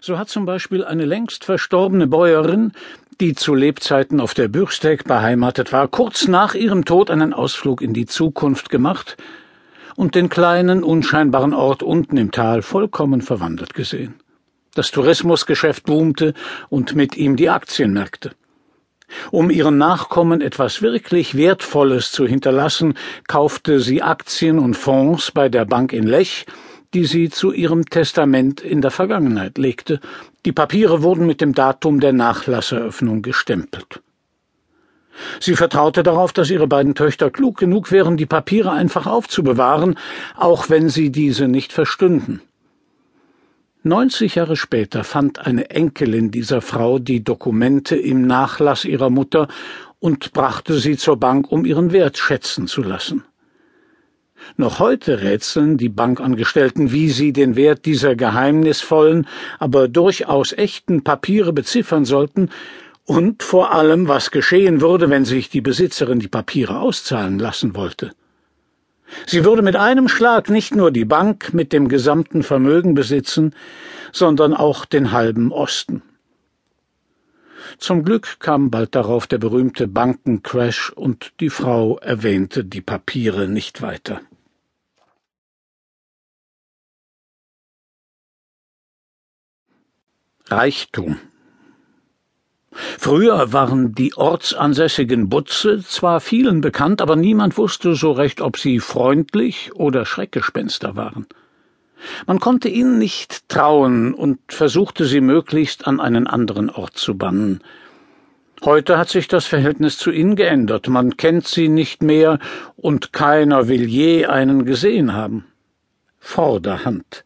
So hat zum Beispiel eine längst verstorbene Bäuerin, die zu Lebzeiten auf der Bürsteck beheimatet war, kurz nach ihrem Tod einen Ausflug in die Zukunft gemacht und den kleinen, unscheinbaren Ort unten im Tal vollkommen verwandelt gesehen. Das Tourismusgeschäft boomte und mit ihm die Aktienmärkte. Um ihren Nachkommen etwas wirklich Wertvolles zu hinterlassen, kaufte sie Aktien und Fonds bei der Bank in Lech, die sie zu ihrem Testament in der Vergangenheit legte. Die Papiere wurden mit dem Datum der Nachlasseröffnung gestempelt. Sie vertraute darauf, dass ihre beiden Töchter klug genug wären, die Papiere einfach aufzubewahren, auch wenn sie diese nicht verstünden. Neunzig Jahre später fand eine Enkelin dieser Frau die Dokumente im Nachlass ihrer Mutter und brachte sie zur Bank, um ihren Wert schätzen zu lassen. Noch heute rätseln die Bankangestellten, wie sie den Wert dieser geheimnisvollen, aber durchaus echten Papiere beziffern sollten und vor allem, was geschehen würde, wenn sich die Besitzerin die Papiere auszahlen lassen wollte. Sie würde mit einem Schlag nicht nur die Bank mit dem gesamten Vermögen besitzen, sondern auch den halben Osten. Zum Glück kam bald darauf der berühmte Bankencrash und die Frau erwähnte die Papiere nicht weiter. Reichtum Früher waren die ortsansässigen Butze zwar vielen bekannt, aber niemand wusste so recht, ob sie freundlich oder Schreckgespenster waren. Man konnte ihnen nicht trauen und versuchte sie möglichst an einen anderen Ort zu bannen. Heute hat sich das Verhältnis zu ihnen geändert, man kennt sie nicht mehr und keiner will je einen gesehen haben. Vorderhand.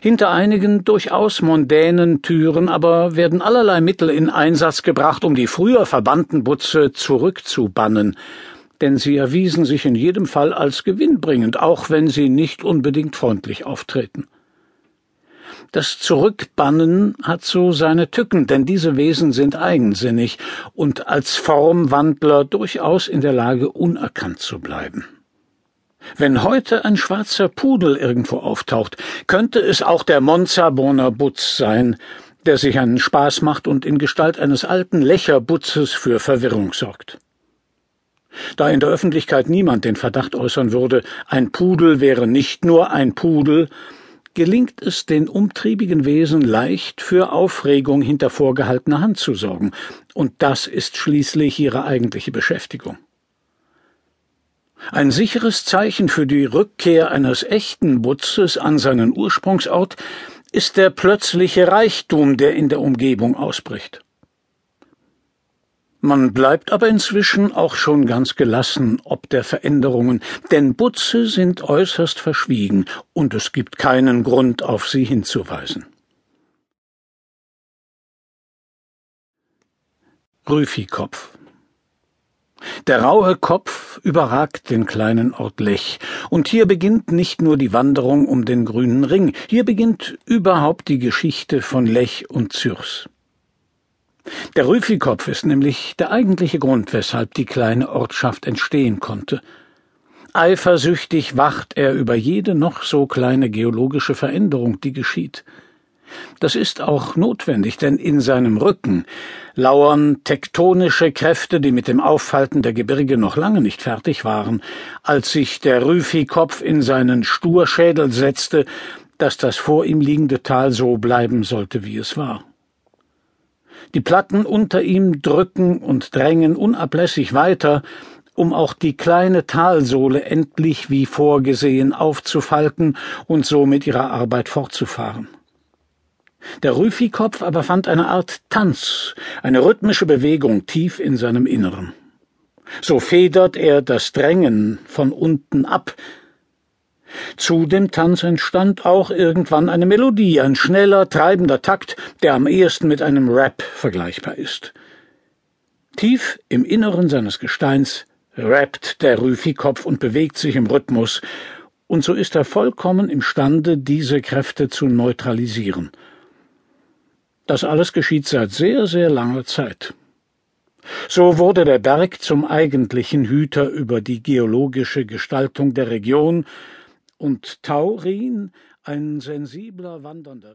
Hinter einigen durchaus mondänen Türen aber werden allerlei Mittel in Einsatz gebracht, um die früher verbannten Butze zurückzubannen, denn sie erwiesen sich in jedem Fall als gewinnbringend, auch wenn sie nicht unbedingt freundlich auftreten. Das Zurückbannen hat so seine Tücken, denn diese Wesen sind eigensinnig und als Formwandler durchaus in der Lage, unerkannt zu bleiben. Wenn heute ein schwarzer Pudel irgendwo auftaucht, könnte es auch der Monza Butz sein, der sich einen Spaß macht und in Gestalt eines alten Lächerbutzes für Verwirrung sorgt. Da in der Öffentlichkeit niemand den Verdacht äußern würde, ein Pudel wäre nicht nur ein Pudel, gelingt es den umtriebigen Wesen leicht, für Aufregung hinter vorgehaltener Hand zu sorgen, und das ist schließlich ihre eigentliche Beschäftigung. Ein sicheres Zeichen für die Rückkehr eines echten Butzes an seinen Ursprungsort ist der plötzliche Reichtum, der in der Umgebung ausbricht. Man bleibt aber inzwischen auch schon ganz gelassen ob der Veränderungen, denn Butze sind äußerst verschwiegen und es gibt keinen Grund, auf sie hinzuweisen. Rüfikopf der raue Kopf überragt den kleinen Ort Lech, und hier beginnt nicht nur die Wanderung um den grünen Ring, hier beginnt überhaupt die Geschichte von Lech und Zürs. Der Rüfikopf ist nämlich der eigentliche Grund, weshalb die kleine Ortschaft entstehen konnte. Eifersüchtig wacht er über jede noch so kleine geologische Veränderung, die geschieht. Das ist auch notwendig, denn in seinem Rücken lauern tektonische Kräfte, die mit dem Auffalten der Gebirge noch lange nicht fertig waren, als sich der Rüfikopf in seinen Sturschädel setzte, dass das vor ihm liegende Tal so bleiben sollte, wie es war. Die Platten unter ihm drücken und drängen unablässig weiter, um auch die kleine Talsohle endlich wie vorgesehen aufzufalten und so mit ihrer Arbeit fortzufahren. Der Rüfikopf aber fand eine Art Tanz, eine rhythmische Bewegung tief in seinem Inneren. So federt er das Drängen von unten ab. Zu dem Tanz entstand auch irgendwann eine Melodie, ein schneller, treibender Takt, der am ehesten mit einem Rap vergleichbar ist. Tief im Inneren seines Gesteins rappt der Rüfikopf und bewegt sich im Rhythmus, und so ist er vollkommen imstande, diese Kräfte zu neutralisieren – das alles geschieht seit sehr, sehr langer Zeit. So wurde der Berg zum eigentlichen Hüter über die geologische Gestaltung der Region und Taurin, ein sensibler wandernder